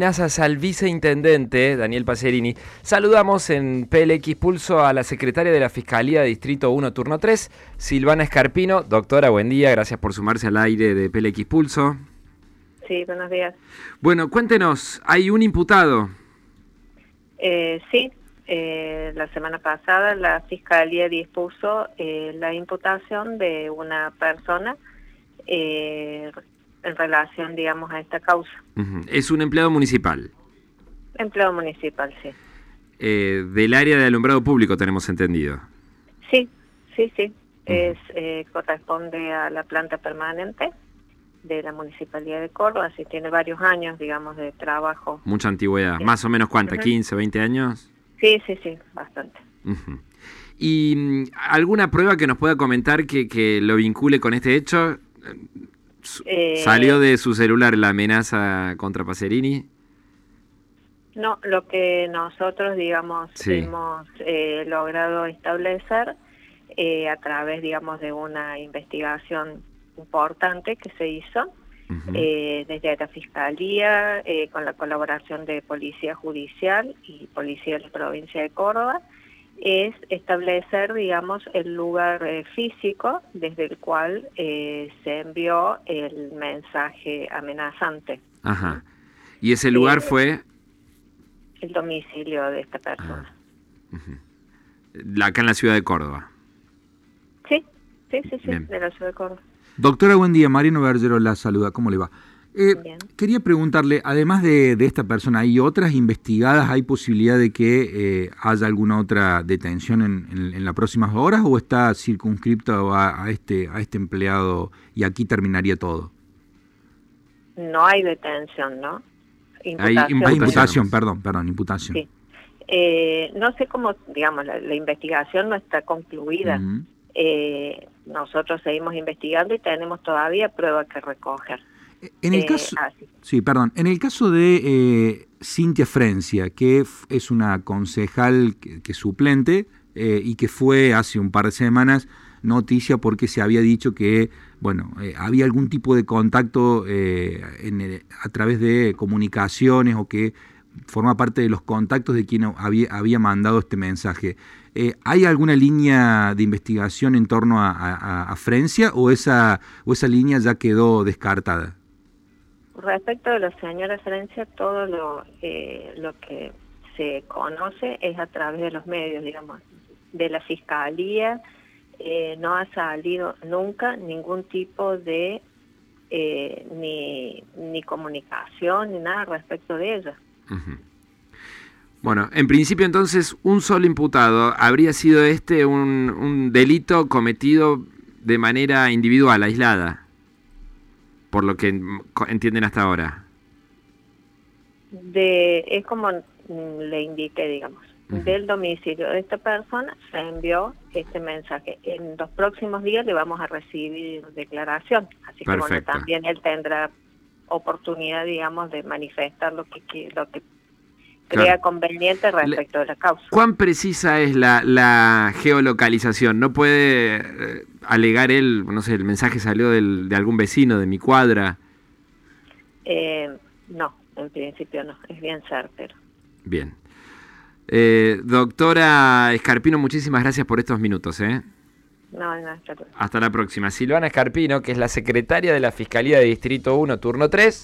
Gracias al viceintendente Daniel Pacerini. Saludamos en PLX Pulso a la secretaria de la Fiscalía de Distrito 1, Turno 3, Silvana Escarpino. Doctora, buen día, gracias por sumarse al aire de PLX Pulso. Sí, buenos días. Bueno, cuéntenos, ¿hay un imputado? Eh, sí, eh, la semana pasada la Fiscalía dispuso eh, la imputación de una persona en relación, digamos, a esta causa. Es un empleado municipal. Empleado municipal, sí. Eh, del área de alumbrado público, tenemos entendido. Sí, sí, sí. es, eh, corresponde a la planta permanente de la Municipalidad de Córdoba, así tiene varios años, digamos, de trabajo. Mucha antigüedad. ¿Más o menos cuánta? ¿15, 20 años? Sí, sí, sí, bastante. ¿Y mm, alguna prueba que nos pueda comentar que, que lo vincule con este hecho? Eh, ¿Salió de su celular la amenaza contra Pacerini? No, lo que nosotros, digamos, hemos eh, logrado establecer eh, a través, digamos, de una investigación importante que se hizo desde la Fiscalía, con la colaboración de Policía Judicial y Policía de la Provincia de Córdoba, es establecer, digamos, el lugar eh, físico desde el cual eh, se envió el mensaje amenazante. Ajá. ¿Y ese lugar fue? El domicilio de esta persona. Acá en la ciudad de Córdoba. Sí, sí, sí, sí, de la ciudad de Córdoba. Doctora, buen día. Marino Bergero la saluda. ¿Cómo le va? Eh, quería preguntarle, además de, esta persona, ¿hay otras investigadas? ¿Hay posibilidad de que eh, haya alguna otra detención en, las próximas horas o está circunscripto a, este, a este empleado y aquí terminaría todo? No hay detención, ¿no? Imputación. Hay imputación, perdón, perdón, imputación. Sí. Eh, no sé cómo, digamos, la, investigación no está concluida. nosotros seguimos investigando y tenemos todavía pruebas que recoger. En el eh, caso, ah, sí. perdón. En el caso de eh, Cintia Frencia, que es una concejal que, suplente eh, y que fue hace un par de semanas noticia porque se había dicho que bueno había algún tipo de contacto a través de comunicaciones o que forma parte de los contactos de quien había, había mandado este mensaje. ¿Hay alguna línea de investigación en torno a, a, Frencia o esa, o esa línea ya quedó descartada? Respecto de la señora referencia, todo lo, eh, lo que se conoce es a través de los medios, digamos, de la fiscalía. Eh, no ha salido nunca ningún tipo de eh, ni, ni comunicación ni nada respecto de ella. Bueno, en principio entonces un solo imputado habría sido este un, un delito cometido de manera individual, aislada por lo que entienden hasta ahora? De, es como le indiqué, digamos, del domicilio de esta persona se envió este mensaje. En los próximos días le vamos a recibir declaración, así que también él tendrá oportunidad, digamos, de manifestar lo que, lo que crea conveniente respecto de la causa. ¿Cuán precisa es la, la geolocalización? ¿No puede eh, alegar él, no sé, el mensaje salió del, de algún vecino de mi cuadra? Eh, no, en principio no, es bien certero. Bien. Eh, doctora Escarpino, muchísimas gracias por estos minutos. ¿eh? No, no, hasta la próxima. Silvana Escarpino, que es la secretaria de la Fiscalía de Distrito 1, turno 3.